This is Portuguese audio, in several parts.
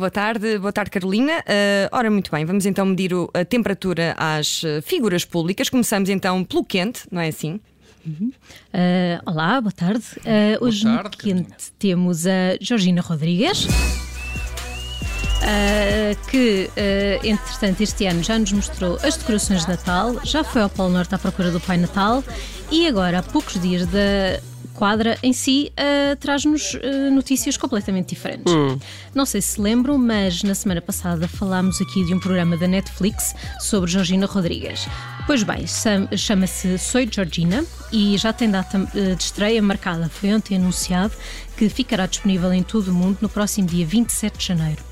Boa tarde, boa tarde Carolina. Uh, ora, muito bem, vamos então medir o- a temperatura às uh, figuras públicas. Começamos então pelo quente, não é assim? Ah, olá, boa tarde. Ah, hoje tarde, no quente temos a Georgina Rodrigues. ah, que, ah, entretanto, este ano já nos mostrou as decorações de Natal, já foi ao Polo Norte à procura do Pai Natal e agora, há poucos dias da quadra em si, ah, traz-nos ah, notícias completamente diferentes. Não sei se lembram, mas na semana passada falámos aqui de um programa da Netflix sobre Georgina Rodrigues. Pois bem, chama-se Soy Georgina e já tem data eh, de estreia marcada. Foi ontem anunciado que ficará disponível em todo o mundo no próximo dia 27 de janeiro.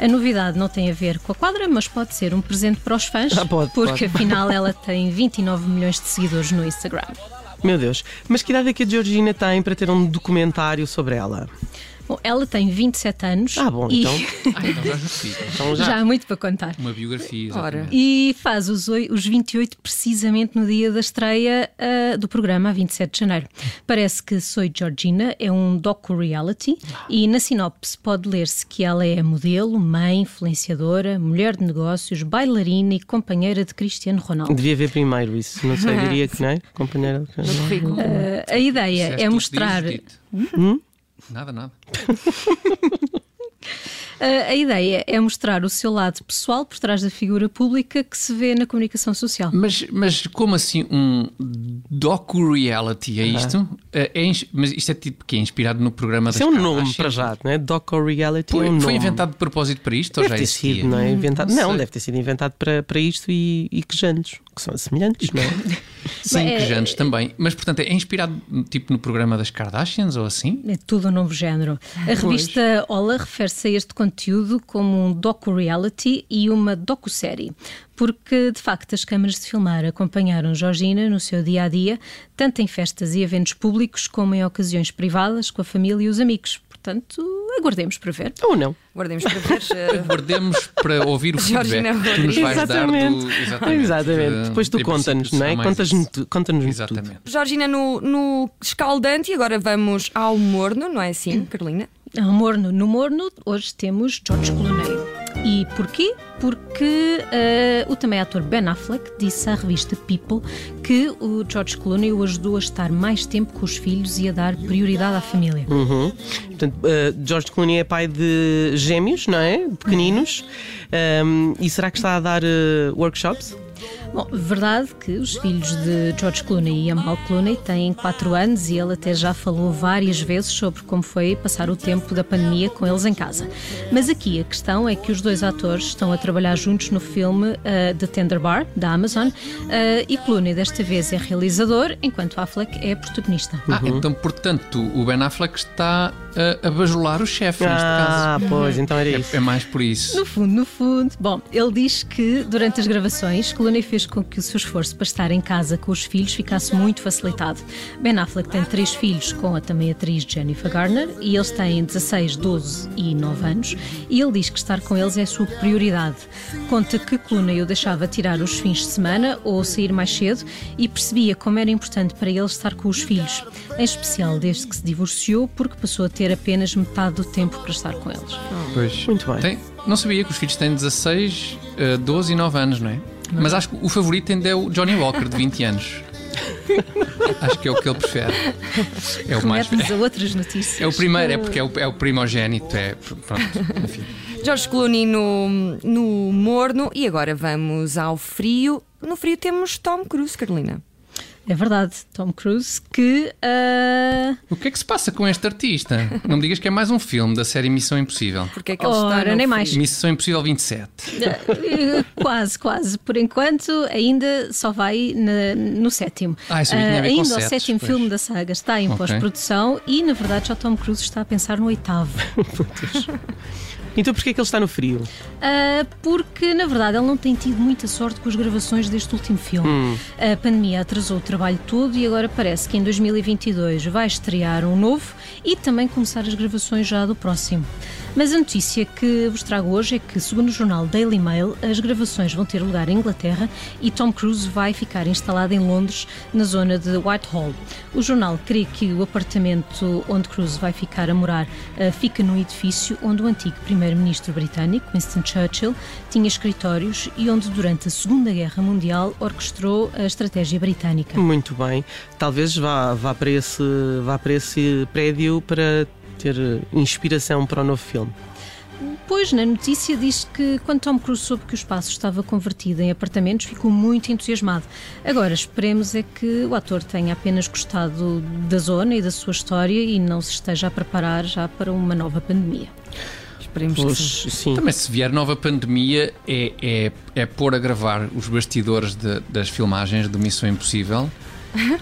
A novidade não tem a ver com a quadra, mas pode ser um presente para os fãs, Ah, pode, porque pode. afinal ela tem 29 milhões de seguidores no Instagram. Meu Deus, mas que idade é que a Georgina tem para ter um documentário sobre ela? Bom, ela tem 27 anos Ah, bom, e então. Ah, então já. Então já. já há muito para contar. Uma biografia, Ora. exatamente. E faz os, os 28 precisamente no dia da estreia ah, do programa, a 27 de janeiro. Parece que Soy Georgina é um docu-reality e na sinopse pode ler-se que ela é modelo, mãe, influenciadora, mulher de negócios, bailarina e companheira de Cristiano Ronaldo. Devia ver primeiro isso, não sei, diria que não é? Companheira. Currículo. Ah, a ideia é o que mostrar. Dito. Nada, nada. a ideia é mostrar o seu lado pessoal por trás da figura pública que se vê na comunicação social. Mas, mas como assim um docu-reality? É isto? É, é mas isto é tipo que é inspirado no programa Isso é um nome para já, não é? Doco-reality é Foi, um nome. foi inventado de propósito para isto ou Deve já ter existia? sido, não é? Inventado. Não Não, deve ter sido inventado para, para isto e, e quejantes, que são semelhantes, não é? Sim, É- quejantes também. Mas portanto é inspirado tipo no programa das Kardashians ou assim? É tudo um novo género. A revista Ola refere-se a este conteúdo como um docu-reality e uma docu-série, porque de facto as câmaras de filmar acompanharam Georgina no seu dia a dia, tanto em festas e eventos públicos como em ocasiões privadas com a família e os amigos. Portanto, aguardemos para ver. Ou não? Guardemos para ver. eh, Guardemos para ouvir o Georgina feedback que tu nos vais Exatamente. dar do. Exatamente. Exatamente. Eh, Depois tu conta-nos, não é? Contas-nos conta-nos tudo. Exatamente. Georgina no, no escaldante e agora vamos ao morno, não é assim, Carolina? Ao morno, no morno, hoje temos George Clooney. E porquê? Porque eh, o também ator Ben Affleck disse à revista People que o George Clooney o ajudou a estar mais tempo com os filhos e a dar prioridade à família. Uhum. Portanto, uh, George Clooney é pai de gêmeos, não é? Pequeninos. Um, e será que está a dar uh, workshops? Bom, verdade que os filhos de George Clooney e Amal Clooney têm 4 anos e ele até já falou várias vezes sobre como foi passar o tempo da pandemia com eles em casa. Mas aqui a questão é que os dois atores estão a trabalhar juntos no filme uh, The Tender Bar, da Amazon, uh, e Clooney desta vez é realizador, enquanto Affleck é protagonista. Ah, então, portanto, o Ben Affleck está a, a bajular o chefe neste Ah, caso. pois, então era isso. É, é mais por isso. No fundo, no fundo. Bom, ele diz que durante as gravações, Clooney fez com que o seu esforço para estar em casa com os filhos ficasse muito facilitado. Ben Affleck tem três filhos com a também atriz Jennifer Garner e eles têm 16, 12 e 9 anos e ele diz que estar com eles é a sua prioridade. Conta que Clooney o deixava tirar os fins de semana ou sair mais cedo e percebia como era importante para ele estar com os filhos, em especial desde que se divorciou porque passou a ter apenas metade do tempo para estar com eles. Pois. Muito bem. Tem- não sabia que os filhos têm 16, eh, 12 e 9 anos, não é? Mas acho que o favorito ainda é o Johnny Walker, de 20 anos. acho que é o que ele prefere. É o mais. A outras notícias. É o primeiro, é porque é o, é o primogénito. É, pronto, enfim. Jorge Clooney no, no morno e agora vamos ao frio. No frio temos Tom Cruise, Carolina. É verdade, Tom Cruise, que ah, O que é que se passa com este artista? Não me digas que é mais um filme da série Missão Impossível. Porque é que ele está Ora, no nem mais. Missão Impossível 27. eh, quase, quase. Por enquanto, ainda só vai na- no sétimo. Ah, eu sabia que tinha a ver com ainda o setes, sétimo pois. filme da saga está em Ok. pós-produção e, na verdade, já Tom Cruise está a pensar no oitavo. Então porquê é que ele está no frio? Uh, porque, na verdade, ele não tem tido muita sorte com as gravações deste último filme. Hum. A pandemia atrasou o trabalho todo e agora parece que em 2022 vai estrear um novo e também começar as gravações já do próximo. Mas a notícia que vos trago hoje é que, segundo o jornal Daily Mail, as gravações vão ter lugar em Inglaterra e Tom Cruise vai ficar instalado em Londres, na zona de Whitehall. O jornal crê que o apartamento onde Cruise vai ficar a morar uh, fica num edifício onde o antigo primeiro-ministro britânico, Winston Churchill, tinha escritórios e onde, durante a Segunda Guerra Mundial, orquestrou a estratégia britânica. Muito bem. Talvez vá, vá, para, esse, vá para esse prédio para ter inspiração para o novo filme. Pois, na notícia diz que quando Tom Cruise soube que o espaço estava convertido em apartamentos, ficou muito entusiasmado. Agora, esperemos é que o ator tenha apenas gostado da zona e da sua história e não se esteja a preparar já para uma nova pandemia. Esperemos Pois, que sim. sim. Também, se vier nova pandemia, é, é, é pôr a gravar os bastidores de- das filmagens do Missão Impossível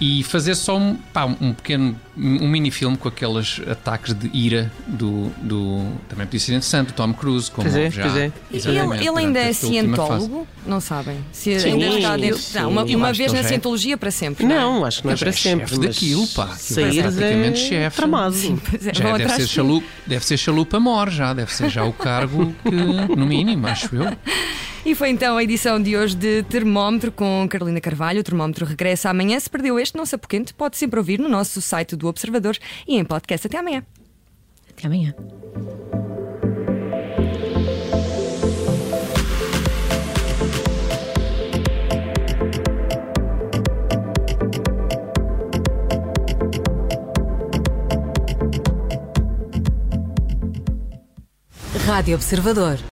e fazer só um, pá, um pequeno, um mini-filme com aqueles ataques de ira do. do também podia ser interessante, do Tom Cruise, como Pois é, já. pois é. Ele, ele ainda é cientólogo? Não sabem? Se Sim, ainda está dentro. sim. Não, uma, uma vez na já é- cientologia para sempre. não é? Não, acho que não é já para é sempre. chefe mas daquilo, pá. Sair é praticamente é chefe. tramado. Pois é, Já deve ser, chalupa, deve ser chalupa mor já, deve ser já o cargo que, no mínimo, acho eu. E foi então a edição de hoje de Termómetro com Carolina Carvalho. O Termómetro regressa amanhã. Se perdeu este, não se apoquente, pode sempre ouvir no nosso site do Observador e em podcast. Até amanhã. Até amanhã. Rádio Observador.